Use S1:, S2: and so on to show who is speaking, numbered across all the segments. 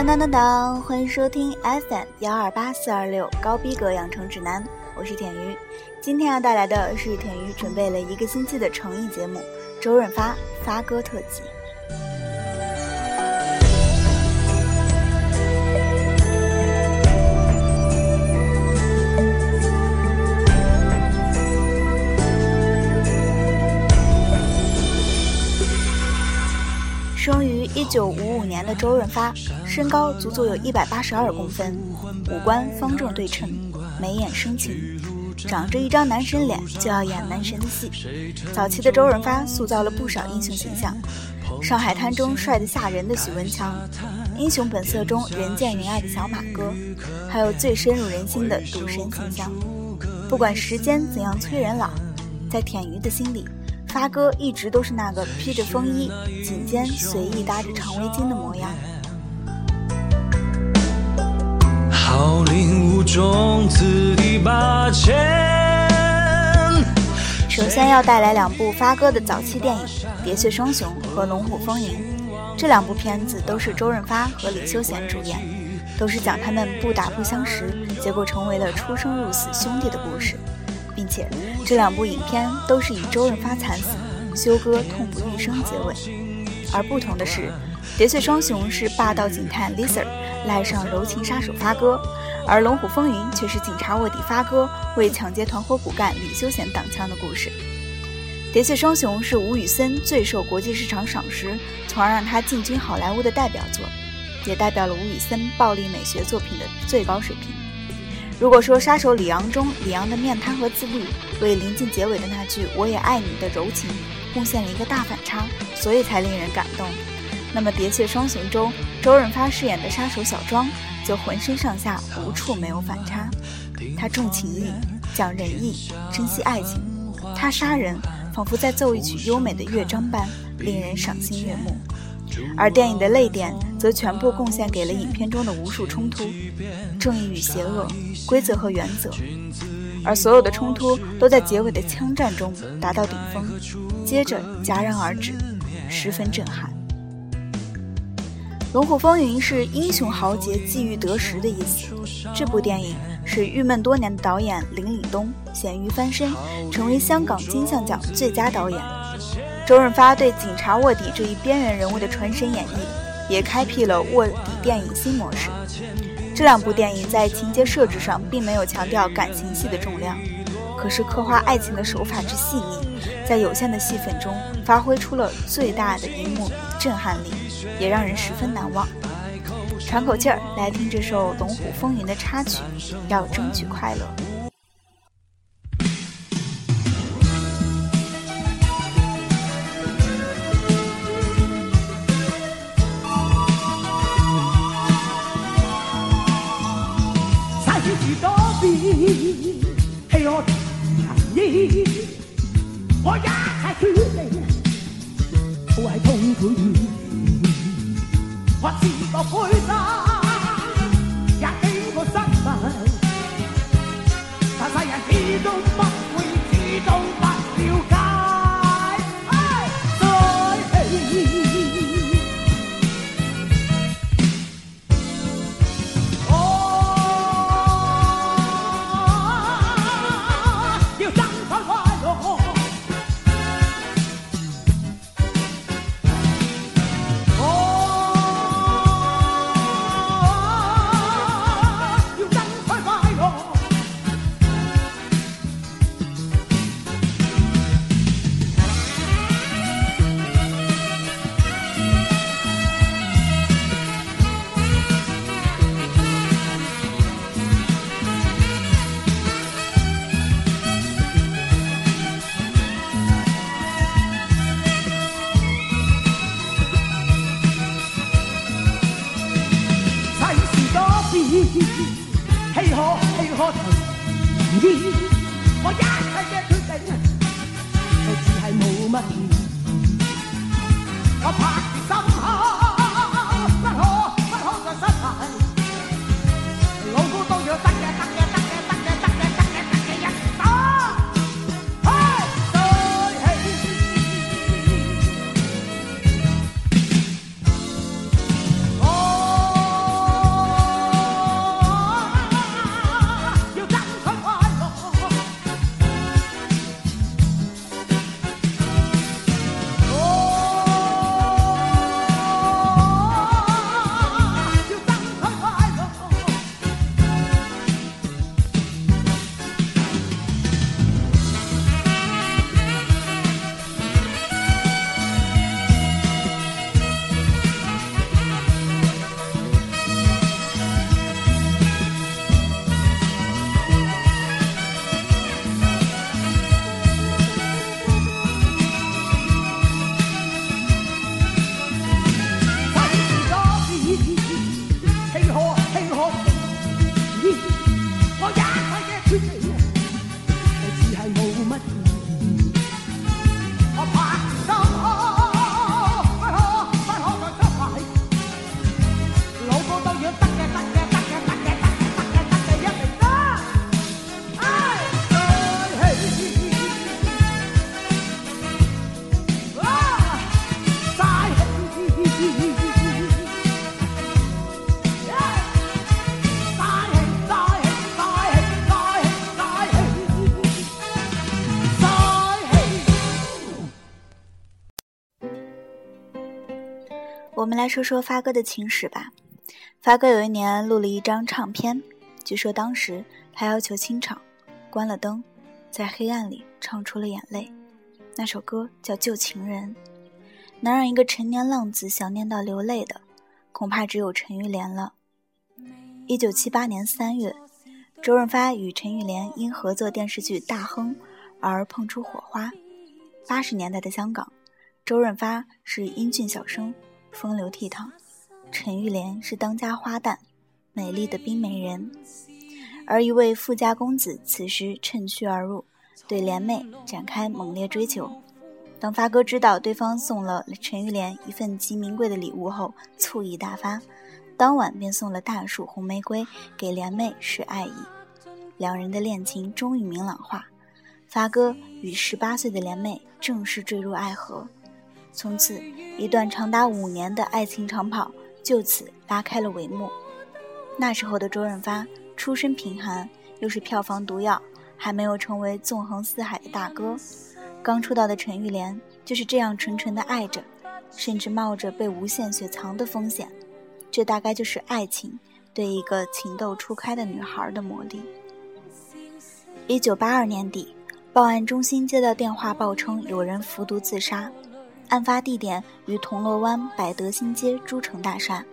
S1: 当当当当！欢迎收听 FM 幺二八四二六高逼格养成指南，我是田鱼。今天要带来的是田鱼准备了一个星期的诚意节目——周润发发哥特辑。一九五五年的周润发，身高足足有一百八十二公分，五官方正对称，眉眼深情，长着一张男神脸就要演男神的戏。早期的周润发塑造了不少英雄形象，《上海滩》中帅得吓人的许文强，《英雄本色》中人见人爱的小马哥，还有最深入人心的赌神形象。不管时间怎样催人老，在舔鱼的心里。发哥一直都是那个披着风衣、颈间随意搭着长围巾的模样。首先要带来两部发哥的早期电影《喋血双雄》和《龙虎风云》，这两部片子都是周润发和李修贤主演，都是讲他们不打不相识，结果成为了出生入死兄弟的故事。并且，这两部影片都是以周润发惨死、修哥痛不欲生结尾。而不同的是，《喋血双雄》是霸道警探 Lisa 赖上柔情杀手发哥，而《龙虎风云》却是警察卧底发哥为抢劫团伙骨干李修贤挡枪的故事。《喋血双雄》是吴宇森最受国际市场赏识，从而让他进军好莱坞的代表作，也代表了吴宇森暴力美学作品的最高水平。如果说杀手李昂中李昂的面瘫和自律，为临近结尾的那句“我也爱你”的柔情贡献了一个大反差，所以才令人感动，那么《喋血双雄》中周润发饰演的杀手小庄就浑身上下无处没有反差。他重情义，讲仁义，珍惜爱情，他杀人仿佛在奏一曲优美的乐章般，令人赏心悦目。而电影的泪点则全部贡献给了影片中的无数冲突，正义与邪恶，规则和原则，而所有的冲突都在结尾的枪战中达到顶峰，接着戛然而止，十分震撼。《龙虎风云》是英雄豪杰际遇得时的意思。这部电影是郁闷多年的导演林岭东咸鱼翻身，成为香港金像奖最佳导演。周润发对警察卧底这一边缘人物的传神演绎，也开辟了卧底电影新模式。这两部电影在情节设置上并没有强调感情戏的重量，可是刻画爱情的手法之细腻，在有限的戏份中发挥出了最大的荧幕震撼力，也让人十分难忘。喘口气儿，来听这首《龙虎风云》的插曲，要争取快乐。
S2: 我一切嘅决定都，只系冇乜意我怕
S1: 我们来说说发哥的情史吧。发哥有一年录了一张唱片，据说当时他要求清场，关了灯，在黑暗里唱出了眼泪。那首歌叫《旧情人》，能让一个成年浪子想念到流泪的，恐怕只有陈玉莲了。一九七八年三月，周润发与陈玉莲因合作电视剧《大亨》而碰出火花。八十年代的香港，周润发是英俊小生，风流倜傥；陈玉莲是当家花旦，美丽的冰美人。而一位富家公子此时趁虚而入，对莲妹展开猛烈追求。当发哥知道对方送了陈玉莲一份极名贵的礼物后，醋意大发，当晚便送了大束红玫瑰给莲妹示爱意。两人的恋情终于明朗化。发哥与十八岁的莲妹正式坠入爱河，从此一段长达五年的爱情长跑就此拉开了帷幕。那时候的周润发出身贫寒，又是票房毒药，还没有成为纵横四海的大哥。刚出道的陈玉莲就是这样纯纯的爱着，甚至冒着被无限雪藏的风险。这大概就是爱情对一个情窦初开的女孩的魔力。一九八二年底。报案中心接到电话，报称有人服毒自杀。案发地点于铜锣湾百德新街诸城大厦。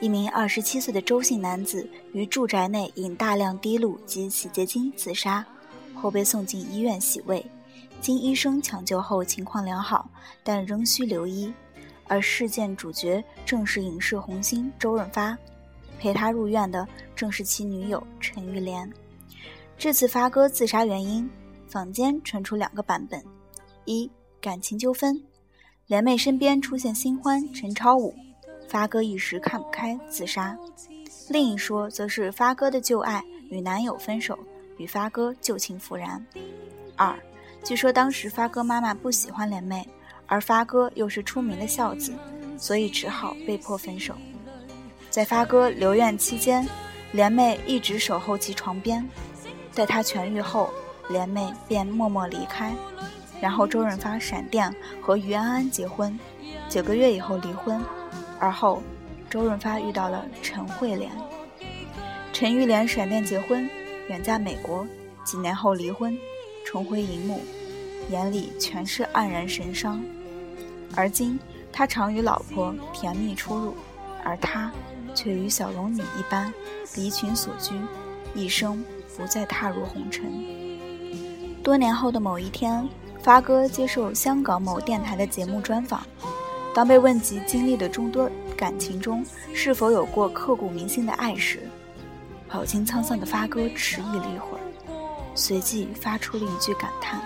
S1: 一名二十七岁的周姓男子于住宅内饮大量滴露及洗洁精自杀，后被送进医院洗胃。经医生抢救后情况良好，但仍需留医。而事件主角正是影视红星周润发，陪他入院的正是其女友陈玉莲。这次发哥自杀原因。坊间传出两个版本：一感情纠纷，莲妹身边出现新欢陈超武，发哥一时看不开自杀；另一说则是发哥的旧爱与男友分手，与发哥旧情复燃。二，据说当时发哥妈妈不喜欢莲妹，而发哥又是出名的孝子，所以只好被迫分手。在发哥留院期间，莲妹一直守候其床边，待他痊愈后。莲妹便默默离开，然后周润发闪电和于安安结婚，九个月以后离婚，而后周润发遇到了陈慧莲，陈玉莲闪电结婚，远嫁美国，几年后离婚，重回荧幕，眼里全是黯然神伤，而今他常与老婆甜蜜出入，而他却与小龙女一般离群索居，一生不再踏入红尘。多年后的某一天，发哥接受香港某电台的节目专访，当被问及经历的众多感情中是否有过刻骨铭心的爱时，饱经沧桑的发哥迟疑了一会儿，随即发出了一句感叹：“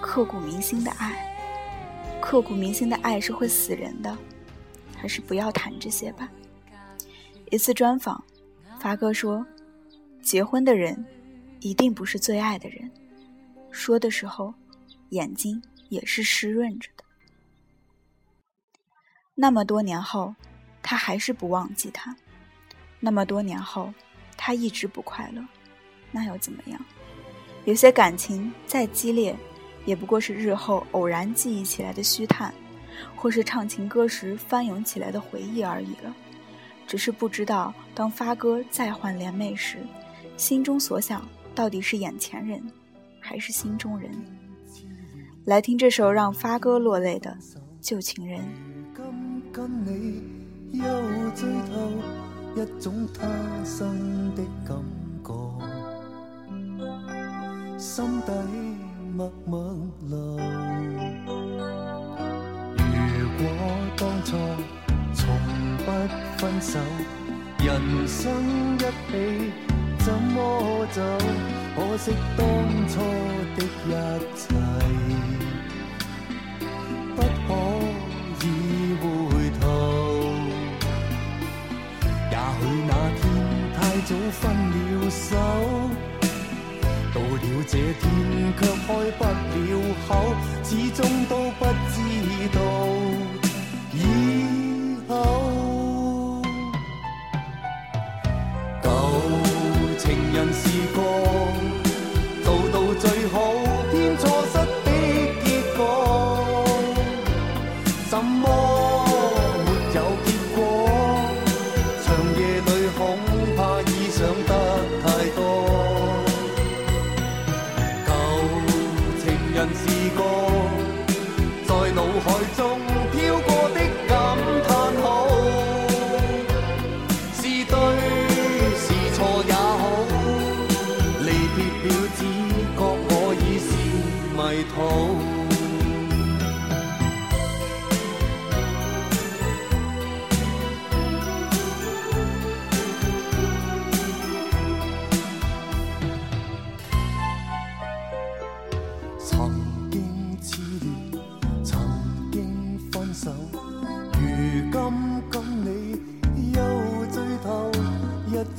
S1: 刻骨铭心的爱，刻骨铭心的爱是会死人的，还是不要谈这些吧。”一次专访，发哥说：“结婚的人，一定不是最爱的人。”说的时候，眼睛也是湿润着的。那么多年后，他还是不忘记他；那么多年后，他一直不快乐，那又怎么样？有些感情再激烈，也不过是日后偶然记忆起来的虚叹，或是唱情歌时翻涌起来的回忆而已了。只是不知道，当发哥再换莲妹时，心中所想到底是眼前人。还是心中人，来听这首让发哥落泪的旧情人。
S3: 跟你又醉透一种他生的感觉，心底默默流。如果当初从不分手，人生一起怎么走？可惜当初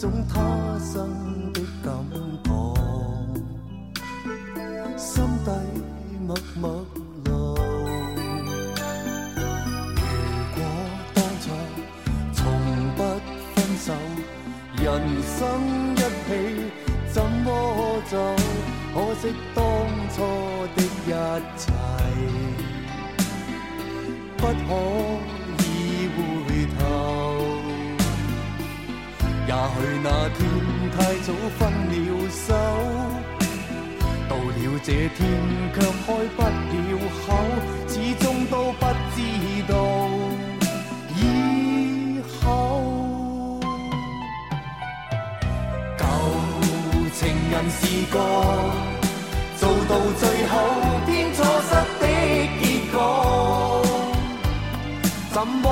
S3: 用他心那天太早分了手，到了这天却开不了口，始终都不知道以後。舊情人是个做到最後偏錯失的結果，怎么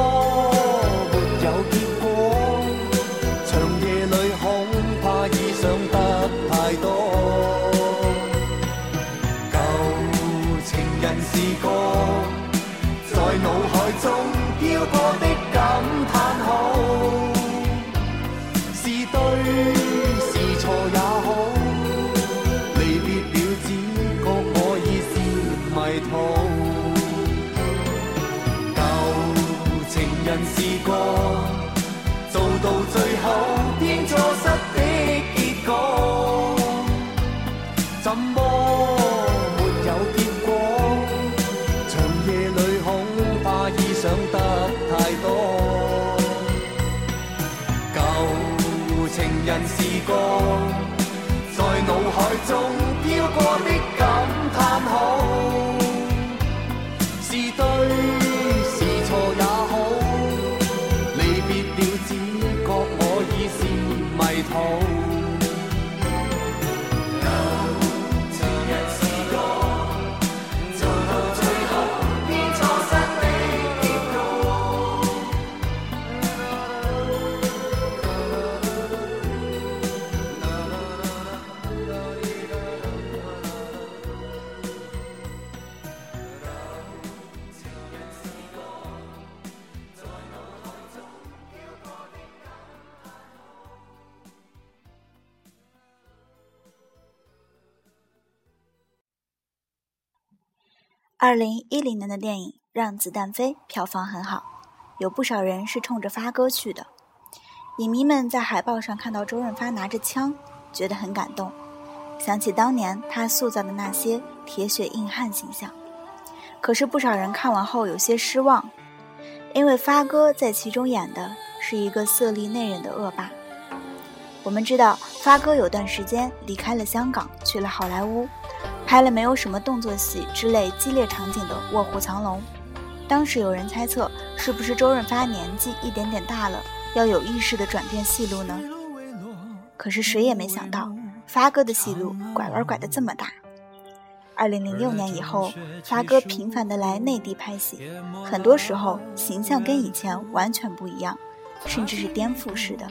S3: 海中。腦海
S1: 二零一零年的电影《让子弹飞》票房很好，有不少人是冲着发哥去的。影迷们在海报上看到周润发拿着枪，觉得很感动，想起当年他塑造的那些铁血硬汉形象。可是不少人看完后有些失望，因为发哥在其中演的是一个色厉内荏的恶霸。我们知道，发哥有段时间离开了香港，去了好莱坞，拍了没有什么动作戏之类激烈场景的《卧虎藏龙》。当时有人猜测，是不是周润发年纪一点点大了，要有意识的转变戏路呢？可是谁也没想到，发哥的戏路拐弯拐得这么大。二零零六年以后，发哥频繁的来内地拍戏，很多时候形象跟以前完全不一样，甚至是颠覆式的。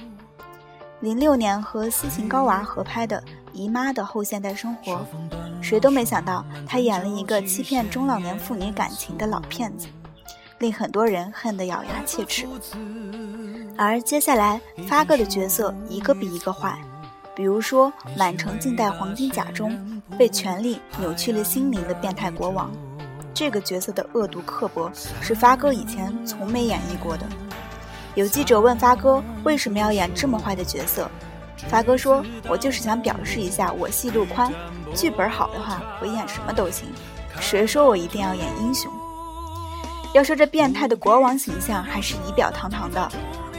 S1: 零六年和斯琴高娃合拍的《姨妈的后现代生活》，谁都没想到他演了一个欺骗中老年妇女感情的老骗子，令很多人恨得咬牙切齿。而接下来发哥的角色一个比一个坏，比如说《满城尽带黄金甲》中被权力扭曲了心灵的变态国王，这个角色的恶毒刻薄是发哥以前从没演绎过的。有记者问发哥为什么要演这么坏的角色，发哥说：“我就是想表示一下我戏路宽，剧本好的话，我演什么都行。谁说我一定要演英雄？”要说这变态的国王形象还是仪表堂堂的，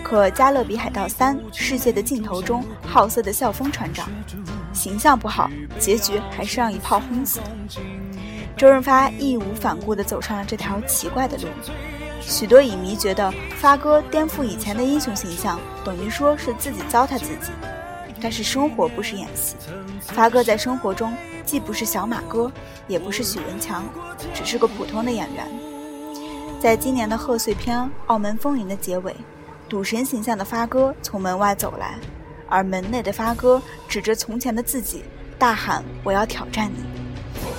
S1: 可《加勒比海盗三：世界的尽头》中好色的校风船长，形象不好，结局还是让一炮轰死的。周润发义无反顾地走上了这条奇怪的路。许多影迷觉得发哥颠覆以前的英雄形象，等于说是自己糟蹋自己。但是生活不是演戏。发哥在生活中既不是小马哥，也不是许文强，只是个普通的演员。在今年的贺岁片《澳门风云》的结尾，赌神形象的发哥从门外走来，而门内的发哥指着从前的自己，大喊：“我要挑战你！”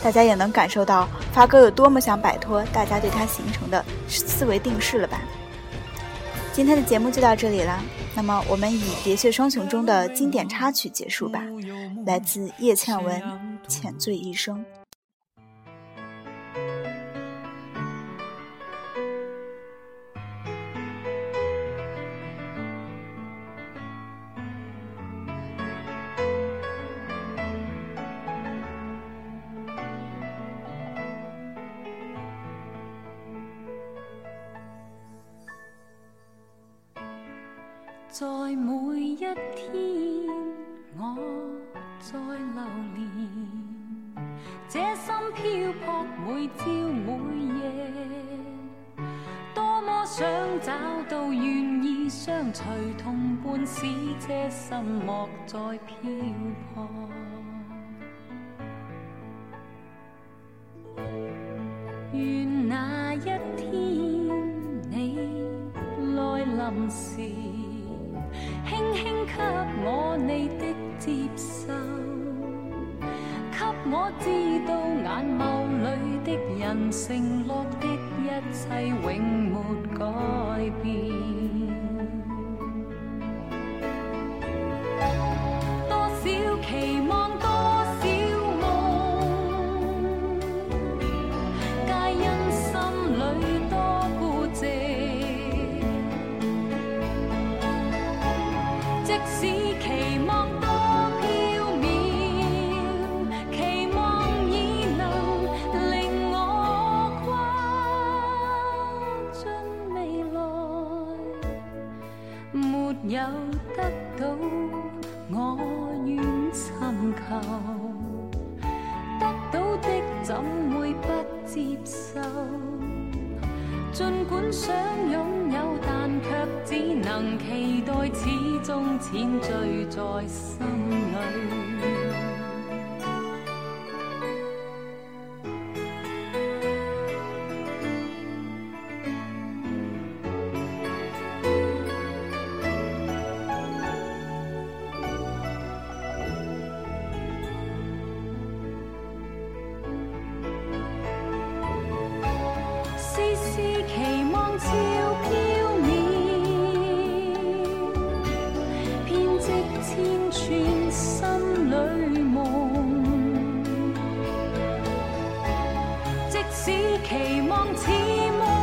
S1: 大家也能感受到发哥有多么想摆脱大家对他形成的思维定式了吧？今天的节目就到这里了。那么，我们以《喋血双雄》中的经典插曲结束吧，来自叶倩文《浅醉一生》。
S4: 想找到愿意相随同伴，使这心莫再漂泊。愿那一天你来临时。轻轻给我你的接受，给我知道眼眸的人承诺的一切永没改变。能期待，始终浅醉在心里。只期望似梦。